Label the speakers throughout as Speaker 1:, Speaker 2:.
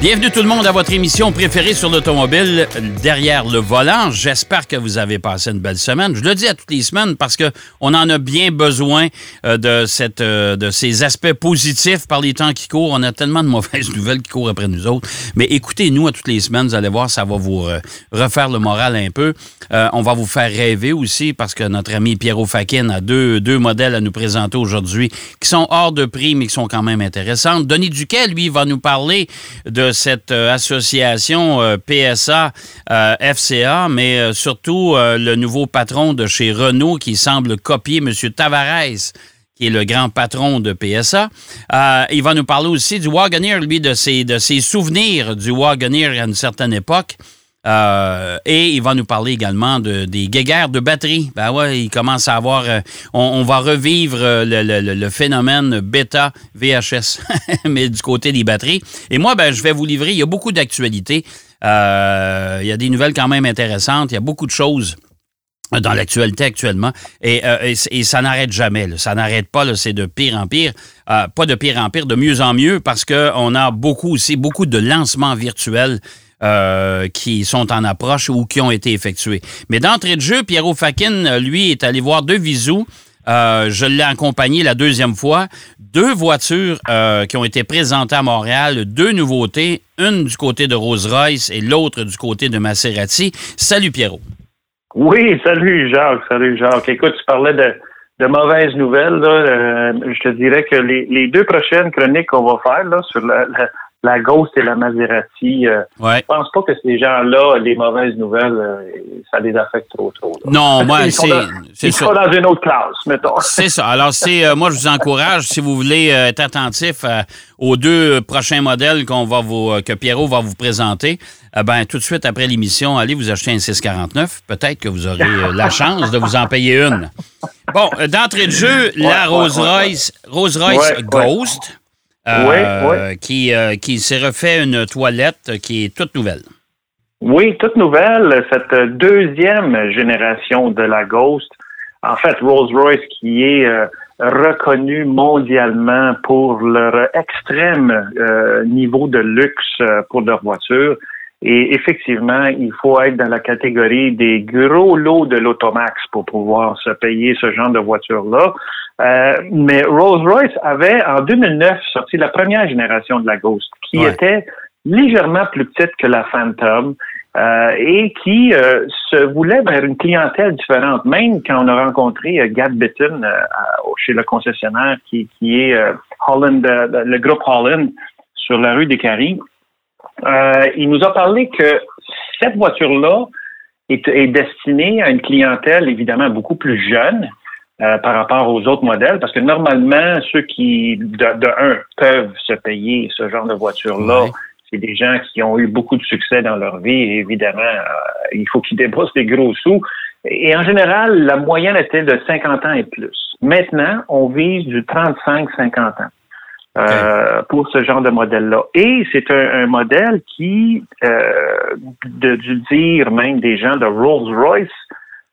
Speaker 1: Bienvenue tout le monde à votre émission préférée sur l'automobile derrière le volant. J'espère que vous avez passé une belle semaine. Je le dis à toutes les semaines parce que on en a bien besoin euh, de cette euh, de ces aspects positifs par les temps qui courent. On a tellement de mauvaises nouvelles qui courent après nous autres. Mais écoutez-nous à toutes les semaines, vous allez voir, ça va vous euh, refaire le moral un peu. on va vous faire rêver aussi parce que notre ami Pierrot Fakin a deux, deux modèles à nous présenter aujourd'hui qui sont hors de prix mais qui sont quand même intéressantes. Denis Duquet, lui, va nous parler de cette euh, association euh, PSA euh, mais surtout le nouveau patron de chez Renault qui semble copier M. Tavares qui est le grand patron de PSA. il va nous parler aussi du Wagoneer, lui, de ses, de ses souvenirs du Wagoneer à une certaine époque. Euh, et il va nous parler également de, des guéguerres de batterie. Ben ouais, il commence à avoir. Euh, on, va revivre euh, le, phénomène bêta VHS, mais du côté des batteries. Et moi, ben, je vais vous livrer. Il y a beaucoup d'actualités. il y a des nouvelles quand même intéressantes. Il y a beaucoup de choses dans l'actualité actuellement. Et, ça n'arrête jamais. Ça n'arrête pas. C'est de pire en pire. pas de pire en pire, de mieux en mieux, parce qu'on a beaucoup aussi, beaucoup de lancements virtuels euh, qui sont en approche ou qui ont été effectués. Mais d'entrée de jeu, Pierrot Fakin, lui, est allé voir deux visous. Euh, je l'ai accompagné la deuxième fois. Deux voitures euh, qui ont été présentées à Montréal, deux nouveautés, une du côté de Rolls-Royce et l'autre du côté de Maserati. Salut Pierrot.
Speaker 2: Oui, salut Jacques, salut Jacques. Écoute, tu parlais de, mauvaises nouvelles. je te dirais que les, deux prochaines chroniques qu'on va faire là, sur la, la Ghost et la Maserati. Euh,
Speaker 1: ouais.
Speaker 2: Je pense pas que ces gens-là, les mauvaises nouvelles, euh, ça les affecte trop trop.
Speaker 1: Non, moi, c'est
Speaker 2: Ils sont dans une autre classe, mettons.
Speaker 1: C'est ça. Alors, c'est euh, moi, je vous encourage, si vous voulez être attentif aux deux prochains modèles qu'on va vous, que Pierrot va vous présenter. ben, tout de suite après l'émission, allez vous acheter un 649. Peut-être que vous aurez la chance de vous en payer une. Bon, d'entrée de jeu, la Rolls-Royce Rolls -Royce Ghost. Euh, qui, euh, qui s'est refait une toilette qui est toute nouvelle.
Speaker 2: Oui, toute nouvelle. Cette deuxième génération de la Ghost, en fait, Rolls-Royce qui est euh, reconnu mondialement pour leur extrême niveau de luxe pour leur voiture. Et effectivement, il faut être dans la catégorie des gros lots de l'automax pour pouvoir se payer ce genre de voiture-là. Euh, mais Rolls-Royce avait en 2009 sorti la première génération de la Ghost, qui était légèrement plus petite que la Phantom euh, et qui euh, se voulait vers une clientèle différente. Même quand on a rencontré Gad Bitton chez le concessionnaire qui, qui est Holland, le groupe Holland sur la rue des Caries, il nous a parlé que cette voiture-là est, est destinée à une clientèle évidemment beaucoup plus jeune, euh, par rapport aux autres modèles, parce que normalement, ceux qui, de, un, peuvent se payer ce genre de voiture-là, c'est des gens qui ont eu beaucoup de succès dans leur vie, et évidemment, euh, il faut qu'ils déboursent des gros sous. Et en général, la moyenne était de 50 ans et plus. Maintenant, on vise du 35-50 ans. Euh, pour ce genre de modèle-là. Et c'est un, modèle qui, de, dû dire même des gens de Rolls-Royce,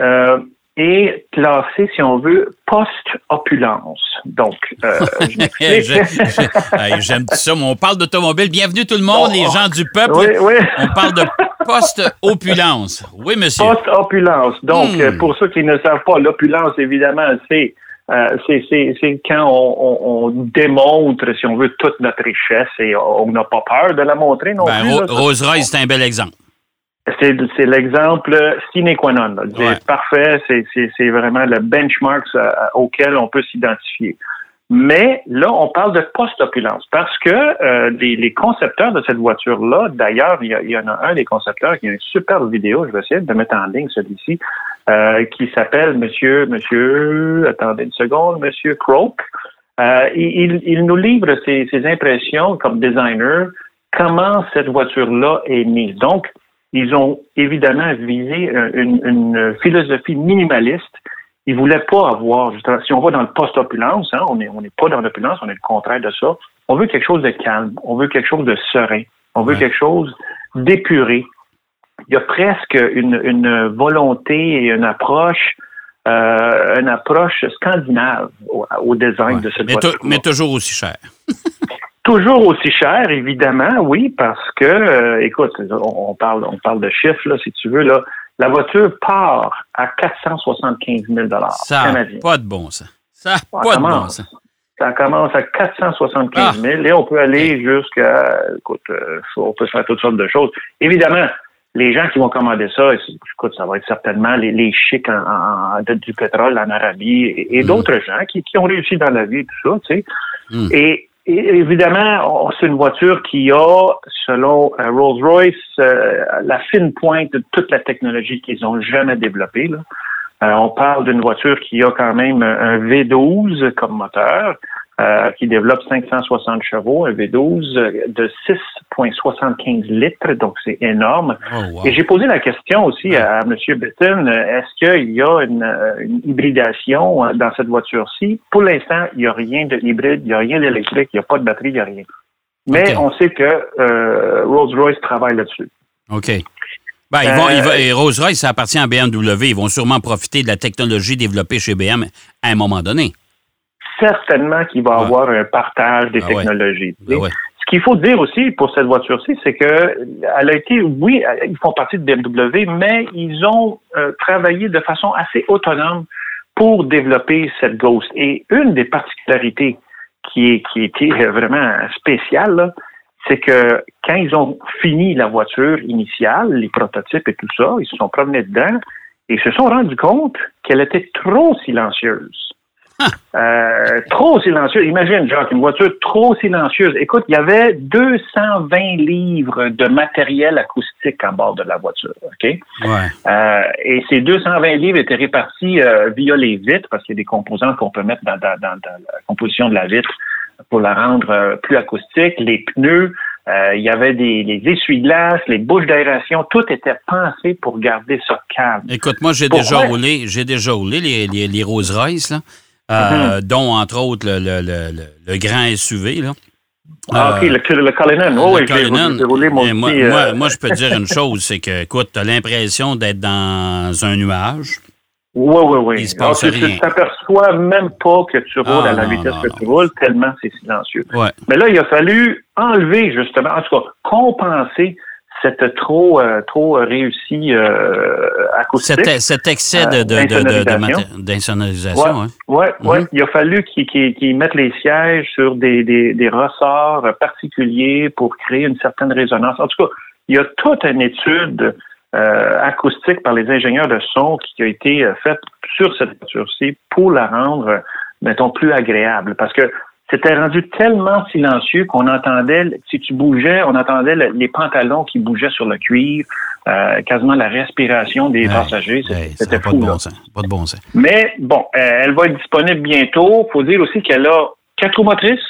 Speaker 2: euh, est classé, si on veut, post-opulence. Donc, euh,
Speaker 1: J'aime ça. On parle d'automobile. Bienvenue tout le monde, les gens du peuple.
Speaker 2: Oui, oui.
Speaker 1: On parle de post-opulence. Oui, monsieur.
Speaker 2: Post-opulence. Donc, hmm. pour ceux qui ne savent pas, l'opulence, évidemment, c'est euh, c'est quand on, on, démontre, si on veut, toute notre richesse et on n'a pas peur de la montrer non
Speaker 1: ben,
Speaker 2: plus.
Speaker 1: Rose-Royce, c'est un bel exemple.
Speaker 2: C'est l'exemple sine qua non. C'est parfait, c'est vraiment le benchmark auquel on peut s'identifier. Mais là, on parle de post-opulence parce que euh, les, concepteurs de cette voiture-là, d'ailleurs, il, y, en a un des concepteurs qui a une super vidéo, je vais essayer de mettre en ligne celui-ci, euh, qui s'appelle Monsieur, Monsieur, attendez une seconde, Monsieur Croak. il, il, nous livre ses, ses impressions comme designer, comment cette voiture-là est mise. Donc, ils ont évidemment visé euh, une, philosophie minimaliste. Ils voulaient pas avoir, si on va dans le post-opulence, hein, on n'est on est pas dans l'opulence, on est le contraire de ça. On veut quelque chose de calme, on veut quelque chose de serein, on veut quelque chose d'épuré. Il y a presque une, une volonté et une approche euh, une approche scandinave au, au design
Speaker 1: Ouais.
Speaker 2: de cette
Speaker 1: mais,
Speaker 2: voiture.
Speaker 1: mais toujours aussi cher.
Speaker 2: Toujours aussi cher, évidemment, oui, parce que, euh, écoute, on, on parle, on parle de chiffres, là, si tu veux, là. La voiture part à 475 000
Speaker 1: Ça n'a pas de bon sens. Ça n'a
Speaker 2: Ça
Speaker 1: pas de bon
Speaker 2: commence.
Speaker 1: sens.
Speaker 2: Ça commence à 475 000 et on peut aller jusqu'à, écoute, euh, on peut faire toutes sortes de choses. Évidemment, les gens qui vont commander ça, écoute, ça va être certainement les, les chics en, en- de- du pétrole en Arabie et, et
Speaker 1: Mm.
Speaker 2: d'autres gens qui, qui ont réussi dans la vie, tout ça, tu sais.
Speaker 1: Mm.
Speaker 2: Et, et évidemment, c'est une voiture qui a, selon euh, Rolls-Royce, euh, la fine pointe de toute la technologie qu'ils ont jamais développée. Là. Euh, on parle d'une voiture qui a quand même un V12 comme moteur, euh, qui développe 560 chevaux, un V12 de 6,75 litres, donc c'est énorme.
Speaker 1: Oh, wow.
Speaker 2: Et j'ai posé la question aussi à, M. Bitton, euh, est-ce qu'il y a une, une hybridation euh, dans cette voiture-ci? Pour l'instant, il n'y a rien de hybride, il n'y a rien d'électrique, il n'y a pas de batterie, il n'y a rien. Mais on sait que euh, Rolls-Royce travaille là-dessus.
Speaker 1: OK. Ben, ils vont,
Speaker 2: Euh,
Speaker 1: ils vont- et Rolls-Royce, ça appartient à BMW. Ils vont sûrement profiter de la technologie développée chez BM à un moment donné.
Speaker 2: Certainement qu'il va y
Speaker 1: Ouais.
Speaker 2: avoir un partage des
Speaker 1: Ah
Speaker 2: technologies.
Speaker 1: ouais.
Speaker 2: Ce qu'il faut dire aussi pour cette voiture-ci, c'est que elle a été, oui, ils font partie de BMW, mais ils ont euh, travaillé de façon assez autonome pour développer cette Ghost. Et une des particularités qui, est, qui était vraiment spéciale, c'est que quand ils ont fini la voiture initiale, les prototypes et tout ça, ils se sont promenés dedans et ils se sont rendus compte qu'elle était trop silencieuse. Euh, trop silencieuse. Imagine, Jacques, une voiture trop silencieuse. Écoute, il y avait 220 livres de matériel acoustique en bord de la voiture. OK?
Speaker 1: Ouais.
Speaker 2: Euh, et ces 220 livres étaient répartis euh, via les vitres, parce qu'il y a des composants qu'on peut mettre dans, dans- dans- dans la composition de la vitre pour la rendre plus acoustique, les pneus, il y avait des les essuie-glaces, les bouches d'aération, tout était pensé pour garder ça calme.
Speaker 1: Écoute, moi, j'ai déjà roulé, j'ai déjà roulé les, les, les Rolls-Royce, là, euh, dont, entre autres, le, le, le, le- grand SUV, là.
Speaker 2: Ah, OK,
Speaker 1: Euh,
Speaker 2: le, le Cullinan. Oh,
Speaker 1: le
Speaker 2: oui, roulé mon
Speaker 1: moi,
Speaker 2: petit,
Speaker 1: moi,
Speaker 2: euh,
Speaker 1: moi, je peux te dire une chose, c'est que, écoute, tu as l'impression d'être dans un nuage.
Speaker 2: Oui, oui, oui.
Speaker 1: Il se passe
Speaker 2: Alors, tu
Speaker 1: rien.
Speaker 2: t'aperçois même pas que tu roules
Speaker 1: Ah,
Speaker 2: à la
Speaker 1: non,
Speaker 2: vitesse
Speaker 1: non,
Speaker 2: que
Speaker 1: non.
Speaker 2: tu roules, tellement c'est silencieux.
Speaker 1: Ouais.
Speaker 2: Mais là, il a fallu enlever, justement, en tout cas, compenser cette trop, euh, trop réussie euh, acoustique.
Speaker 1: Cet, cet excès de, de,
Speaker 2: d'insonorisation.
Speaker 1: maté- d'insonorisation, hein.
Speaker 2: Ouais, ouais.
Speaker 1: Mhm.
Speaker 2: Il a fallu qu'ils mettent les sièges sur des, des, des ressorts particuliers pour créer une certaine résonance. En tout cas, il y a toute une étude euh, acoustique par les ingénieurs de son qui a été euh, faite sur cette voiture-ci pour la rendre, mettons, plus agréable. Parce que c'était rendu tellement silencieux qu'on entendait, si tu bougeais, on entendait le- les pantalons qui bougeaient sur le cuir, euh, quasiment la respiration des
Speaker 1: Hey,
Speaker 2: passagers. C'était
Speaker 1: hey, pas
Speaker 2: fou.
Speaker 1: de bon sens. Pas de bon sens.
Speaker 2: Mais bon, euh, elle va être disponible bientôt. faut dire aussi qu'elle a quatre roues motrices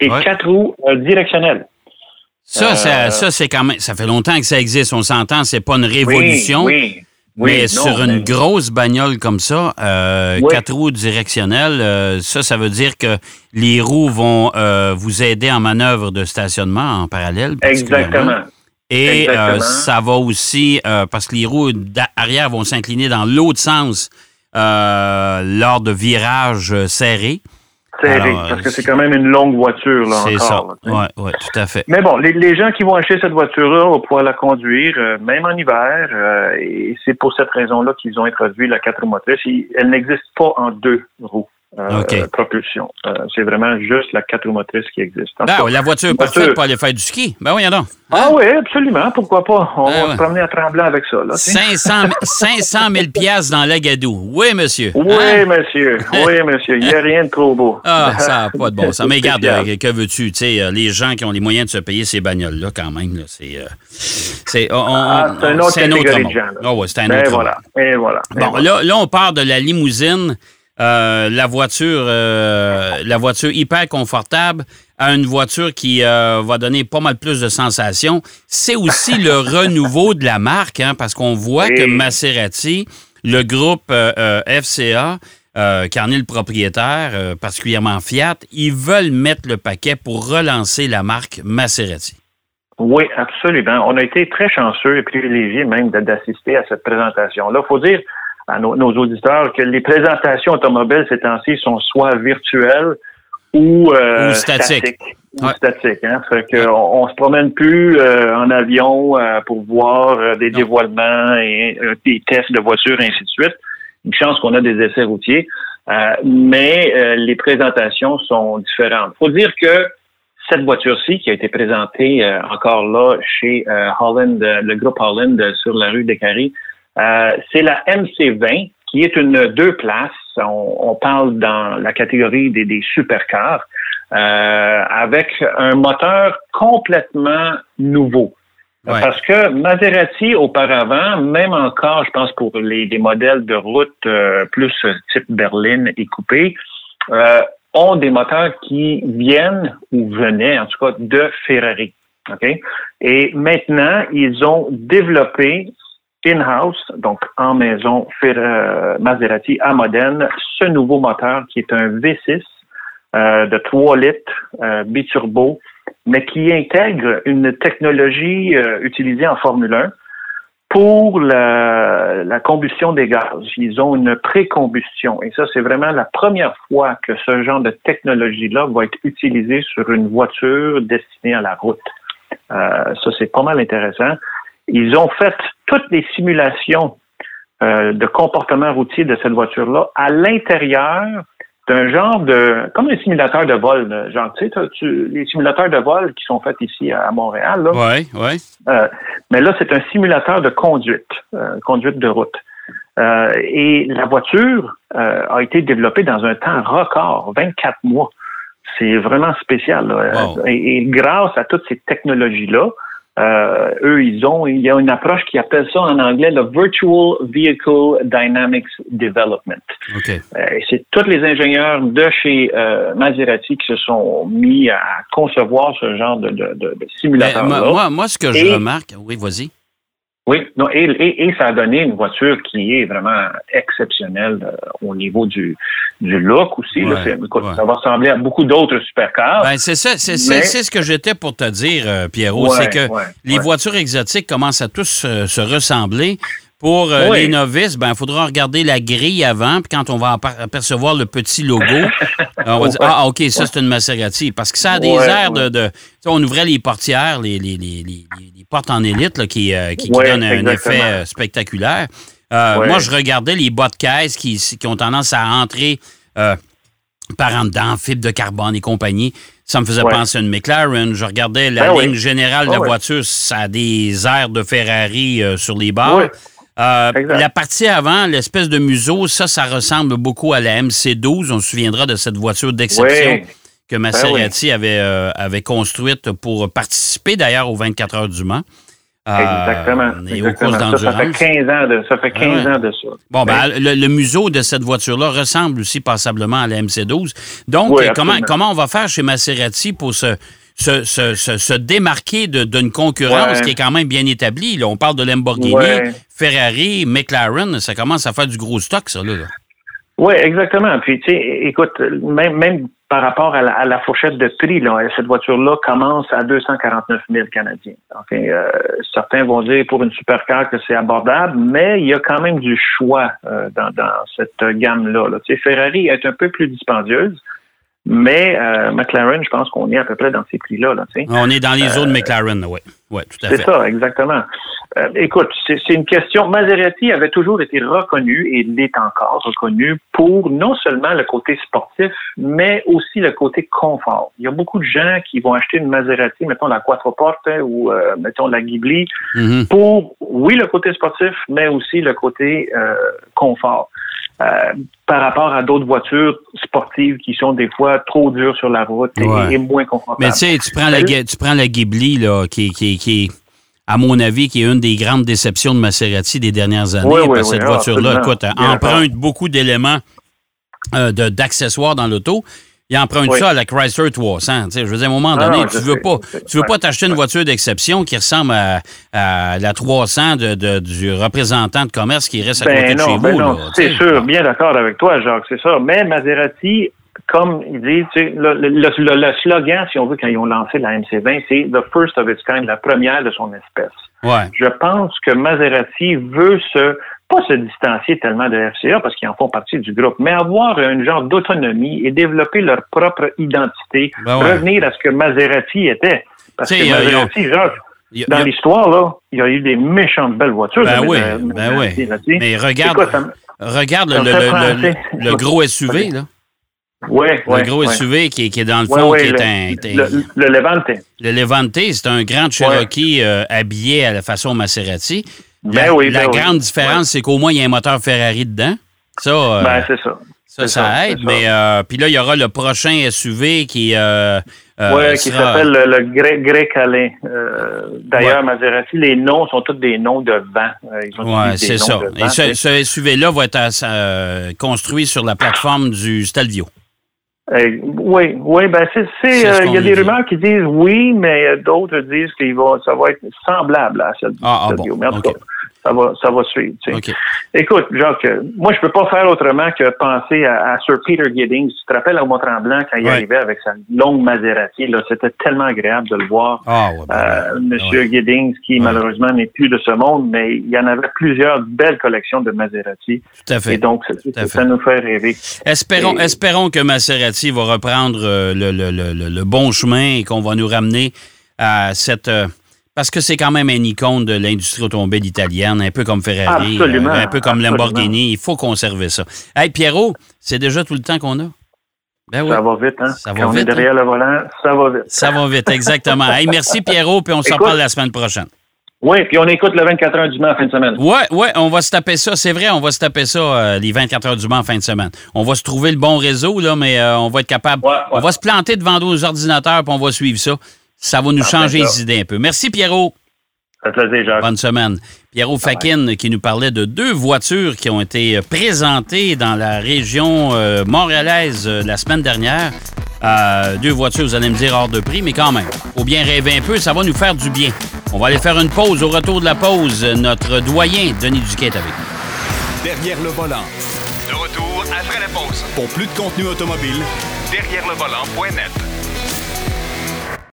Speaker 2: et
Speaker 1: Ouais.
Speaker 2: quatre roues euh, directionnelles.
Speaker 1: Ça, ça, ça, c'est quand même. Ça fait longtemps que ça existe. On s'entend, c'est pas une révolution.
Speaker 2: Oui, oui. Oui,
Speaker 1: mais
Speaker 2: non,
Speaker 1: sur une grosse bagnole comme ça, euh,
Speaker 2: Oui.
Speaker 1: quatre roues directionnelles, euh, ça, ça veut dire que les roues vont euh, vous aider en manœuvre de stationnement en parallèle.
Speaker 2: Exactement.
Speaker 1: Et
Speaker 2: Exactement.
Speaker 1: euh, ça va aussi, euh, parce que les roues arrière vont s'incliner dans l'autre sens euh, lors de virages serrés.
Speaker 2: Serré,
Speaker 1: Alors,
Speaker 2: parce que
Speaker 1: euh,
Speaker 2: c'est quand même une longue voiture, là,
Speaker 1: C'est ça. Oui, ouais, tout à fait.
Speaker 2: Mais bon, les, les gens qui vont acheter cette voiture-là vont pouvoir la conduire, euh, même en hiver, euh, et c'est pour cette raison-là qu'ils ont introduit la quatre motrices. Elle n'existe pas en deux roues. Euh, propulsion. Euh, c'est vraiment juste la quatre roues motrices qui existe.
Speaker 1: Ben,
Speaker 2: cas,
Speaker 1: la voiture parfaite
Speaker 2: voiture-
Speaker 1: pour aller faire du ski. Ben oui, donc.
Speaker 2: Ah oui, absolument. Pourquoi pas? On
Speaker 1: Ah
Speaker 2: va
Speaker 1: ouais.
Speaker 2: se promener à Tremblant avec ça. Là, tu sais.
Speaker 1: 500, 500 000 piastres dans l'Agadou. Oui, monsieur.
Speaker 2: Oui,
Speaker 1: Hein?
Speaker 2: monsieur. Oui, monsieur. Il n'y a rien de trop beau.
Speaker 1: Ah, ça n'a pas de bon sens. Mais regarde, euh, que veux-tu? Euh, les gens qui ont les moyens de se payer ces bagnoles-là, quand même, c'est. c'est on- on-
Speaker 2: Ah, c'est autre
Speaker 1: c'est un autre
Speaker 2: de gens.
Speaker 1: Ah ouais, c'est un
Speaker 2: Et
Speaker 1: autre
Speaker 2: voilà. Et voilà. Et
Speaker 1: Bon,
Speaker 2: voilà.
Speaker 1: là, là, on part de la limousine, euh, la voiture, euh, la voiture hyper confortable à une voiture qui euh, va donner pas mal plus de sensations. C'est aussi le renouveau de la marque, hein, parce qu'on voit
Speaker 2: Oui.
Speaker 1: que Maserati, le groupe FCA, qui en est le propriétaire, particulièrement Fiat, ils veulent mettre le paquet pour relancer la marque Maserati.
Speaker 2: Oui, absolument. On a été très chanceux et privilégiés même d'assister à cette présentation-là. Il faut dire à nos, auditeurs que les présentations automobiles ces temps-ci sont soit virtuelles ou, euh, statiques. Ou statiques. Hein? Fait que on, on, se promène plus euh, en avion euh, pour voir des dévoilements et des tests de voitures, et ainsi de suite. Une chance qu'on a des essais routiers. mais les présentations sont différentes. Il faut dire que cette voiture-ci qui a été présentée euh, encore là chez euh, Holland, euh, le groupe Holland sur la rue des Carrés, c'est la MC20 qui est une deux places. On, parle dans la catégorie des, des supercars avec un moteur complètement nouveau. Parce que Maserati, auparavant, même encore, je pense pour les, modèles de route plus type berline et coupé, ont des moteurs qui viennent ou venaient en tout cas de Ferrari. Okay? Et maintenant, ils ont développé in-house, donc en maison euh, Maserati à Modène, ce nouveau moteur qui est un V6 euh, de 3 litres euh, biturbo, mais qui intègre une technologie euh, utilisée en Formule 1 pour la, la, combustion des gaz. Ils ont une pré-combustion. Et ça, c'est vraiment la première fois que ce genre de technologie-là va être utilisé sur une voiture destinée à la route. Euh, ça, c'est pas mal intéressant. Ils ont fait toutes les simulations euh, de comportement routier de cette voiture-là à l'intérieur c'est un genre de comme un simulateur de vol, genre tu sais, les simulateurs de vol qui sont faits ici à Montréal. Là.
Speaker 1: Oui, oui.
Speaker 2: Euh, mais là, c'est un simulateur de conduite, euh, conduite de route. Euh, et la voiture a été développée dans un temps record, 24 mois. C'est vraiment spécial. et, grâce à toutes ces technologies-là, euh, eux, ils ont, il y a une approche qui appelle ça en anglais le Virtual Vehicle Dynamics Development.
Speaker 1: Okay.
Speaker 2: Euh, c'est tous les ingénieurs de chez euh, Maserati qui se sont mis à concevoir ce genre de, de, de, simulateur-là.
Speaker 1: Moi, moi, ce que je remarque, oui, vas-y.
Speaker 2: Oui, non, et, et, ça a donné une voiture qui est vraiment exceptionnelle euh, au niveau du, du look aussi. Ça va ressembler à beaucoup d'autres supercars.
Speaker 1: Ben, c'est ça, c'est ce que j'étais pour te dire, euh, Pierrot, c'est que les voitures exotiques commencent à tous euh, se ressembler. Pour les novices, ben, il faudra regarder la grille avant, puis quand on va apercevoir le petit logo, on va dire Ah, OK, ça, c'est une Maserati. Parce que ça a des airs de. on ouvrait les portières, les, les, les, les portes en élite qui, qui, donnent un effet spectaculaire. Moi, je regardais les bas de caisse qui, qui ont tendance à entrer par en dedans, fibre de carbone et compagnie. Ça me faisait penser à une McLaren. Je regardais la ben ligne générale de la voiture, ça a des airs de Ferrari sur les barres. Euh, la partie avant, l'espèce de museau, ça, ça ressemble beaucoup à la MC12. On se souviendra de cette voiture d'exception que ben Maserati avait, euh, avait construite pour participer d'ailleurs aux 24 heures du Mans.
Speaker 2: Euh, exactement. Et Aux courses ça, fait 15 ans de ça. Fait 15 ans de ça.
Speaker 1: Bon, ben, le, museau de cette voiture-là ressemble aussi passablement à la MC12. Donc, comment, comment on va faire chez Maserati pour se se, se, se, démarquer d'une concurrence qui est quand même bien établie. Là. On parle de Lamborghini, Ferrari, McLaren, ça commence à faire du gros stock, ça. Là,
Speaker 2: Oui, exactement. Puis, tu sais, écoute, même, même par rapport à la, fourchette de prix, là, cette voiture-là commence à 249 000 Canadiens. Euh, certains vont dire pour une supercar que c'est abordable, mais il y a quand même du choix euh, dans, dans, cette gamme-là. Là. Tu sais, Ferrari est un peu plus dispendieuse. Mais euh, McLaren, je pense qu'on est à peu près dans ces prix-là. Là,
Speaker 1: on est dans les zones euh, McLaren, oui. Ouais, tout à
Speaker 2: fait. C'est ça, exactement. Euh, écoute, c'est une question. Maserati avait toujours été reconnu et l'est encore reconnu pour non seulement le côté sportif, mais aussi le côté confort. Il y a beaucoup de gens qui vont acheter une Maserati, mettons la Quattroporte ou mettons la Ghibli, mm-hmm. pour, oui, le côté sportif, mais aussi le côté confort. Euh, par rapport à d'autres voitures sportives qui sont des fois trop dures sur la route et, moins confortables.
Speaker 1: Mais tu sais, tu prends la, tu prends la Ghibli, là, qui, qui, qui à mon avis, qui est une des grandes déceptions de Maserati des dernières années. parce que cette voiture-là, écoute, emprunte beaucoup d'éléments euh, d'accessoires dans l'auto. Il emprunte ça à la Chrysler 300. je veux dire, à un moment ah donné, tu veux pas, tu veux pas t'acheter une voiture d'exception qui ressemble à, la 300 de, du représentant de commerce qui reste à ben côté de chez
Speaker 2: ben
Speaker 1: vous.
Speaker 2: c'est sûr, bien d'accord avec toi, Jacques, c'est ça. Mais Maserati comme ils disent, tu sais, le, le, le, le slogan, si on veut, quand ils ont lancé la MC20, c'est The First of its kind, la première de son espèce.
Speaker 1: Ouais.
Speaker 2: Je pense que Maserati veut se pas se distancier tellement de FCA parce qu'ils en font partie du groupe, mais avoir un genre d'autonomie et développer leur propre identité,
Speaker 1: Ben ouais.
Speaker 2: revenir à ce que Maserati était. Parce que
Speaker 1: a-
Speaker 2: Maserati,
Speaker 1: a-
Speaker 2: dans
Speaker 1: a-
Speaker 2: l'histoire, là, il y a eu des méchantes belles voitures.
Speaker 1: Ben oui, ben oui. Mais regarde,
Speaker 2: quoi, ça
Speaker 1: regarde le,
Speaker 2: ça
Speaker 1: le- le-
Speaker 2: penser.
Speaker 1: le- le gros SUV, là.
Speaker 2: Ouais,
Speaker 1: Le
Speaker 2: ouais,
Speaker 1: gros
Speaker 2: ouais.
Speaker 1: SUV qui, est- qui est dans le fond, qui est
Speaker 2: le,
Speaker 1: un,
Speaker 2: le, le Levante.
Speaker 1: Le Levante, c'est un grand Cherokee euh, habillé à la façon Maserati.
Speaker 2: Ben
Speaker 1: la
Speaker 2: oui,
Speaker 1: la
Speaker 2: ben oui.
Speaker 1: grande différence, c'est qu'au moins, il y a un moteur Ferrari dedans. Ça, euh,
Speaker 2: Ben, c'est ça.
Speaker 1: ça, ça aide. Mais euh, puis là, il y aura le prochain SUV qui, euh, euh,
Speaker 2: ouais, qui
Speaker 1: sera-
Speaker 2: s'appelle le, le Grey Calais. Euh, D'ailleurs, Maserati, les noms sont tous des noms de vent.
Speaker 1: Ouais,
Speaker 2: utilisé
Speaker 1: c'est ça. Et ce, ce SUV-là va être construit sur la plateforme du Stelvio.
Speaker 2: Euh, oui, oui, ben c'est, c'est,
Speaker 1: C'est ce
Speaker 2: euh, il y a des
Speaker 1: dit.
Speaker 2: rumeurs qui disent oui, mais euh, d'autres disent que ça va être semblable à du
Speaker 1: Ah, ah,
Speaker 2: Stelvio.
Speaker 1: bon,
Speaker 2: Mais en tout
Speaker 1: ok.
Speaker 2: cas, ça va, ça va suivre. tu sais.
Speaker 1: OK.
Speaker 2: Écoute, Jacques, euh, moi, je peux pas faire autrement que penser à, à Sir Peter Giddings. Tu te rappelles à Mont-Tremblant quand il
Speaker 1: Ouais.
Speaker 2: arrivait avec sa longue Maserati, là, c'était tellement agréable de le voir.
Speaker 1: Ah, ouais, ben,
Speaker 2: Euh, Monsieur
Speaker 1: ouais.
Speaker 2: Giddings, qui malheureusement n'est plus de ce monde, mais il y en avait plusieurs belles collections de Maserati.
Speaker 1: tout à fait.
Speaker 2: Et donc, ça,
Speaker 1: à
Speaker 2: ça
Speaker 1: fait.
Speaker 2: nous fait rêver.
Speaker 1: Espérons,
Speaker 2: Et-
Speaker 1: espérons que Maserati va reprendre euh, le, le- le- le- le bon chemin et qu'on va nous ramener à cette. euh, parce que c'est quand même un icône de l'industrie automobile italienne, un peu comme Ferrari,
Speaker 2: Absolument,
Speaker 1: euh, un peu comme
Speaker 2: absolument.
Speaker 1: Lamborghini. Il faut conserver ça. Hey, Pierrot, c'est déjà tout le temps qu'on a? Ben oui.
Speaker 2: Ça va vite, hein?
Speaker 1: Ça va
Speaker 2: Quand on
Speaker 1: vite,
Speaker 2: est derrière le volant, ça va vite.
Speaker 1: Ça va vite, exactement. Hey, merci, Pierrot, puis on s'en parle la semaine prochaine.
Speaker 2: Oui, puis on écoute le 24 heures du Mans en fin de semaine.
Speaker 1: Ouais, ouais, on va se taper ça. C'est vrai, on va se taper ça euh, les 24 heures du Mans en fin de semaine. On va se trouver le bon réseau, là, mais euh, on va être capable.
Speaker 2: Ouais, ouais.
Speaker 1: On va se planter devant nos ordinateurs, puis on va suivre ça. Ça va nous
Speaker 2: Parfait,
Speaker 1: changer
Speaker 2: ça.
Speaker 1: les idées un peu. Merci, Pierrot.
Speaker 2: Ça te plaisir, Jacques.
Speaker 1: Bonne semaine. Pierrot Fakin qui nous parlait de deux voitures qui ont été euh, présentées dans la région euh, montréalaise euh, la semaine dernière. Euh, deux voitures, vous allez me dire hors de prix, mais quand même, faut bien rêver un peu, ça va nous faire du bien. On va aller faire une pause. Au retour de la pause, notre doyen, Denis Duquet, est avec nous.
Speaker 3: Derrière le volant.
Speaker 4: De retour après la pause.
Speaker 3: Pour plus de contenu automobile,
Speaker 4: Derrière le volant.net.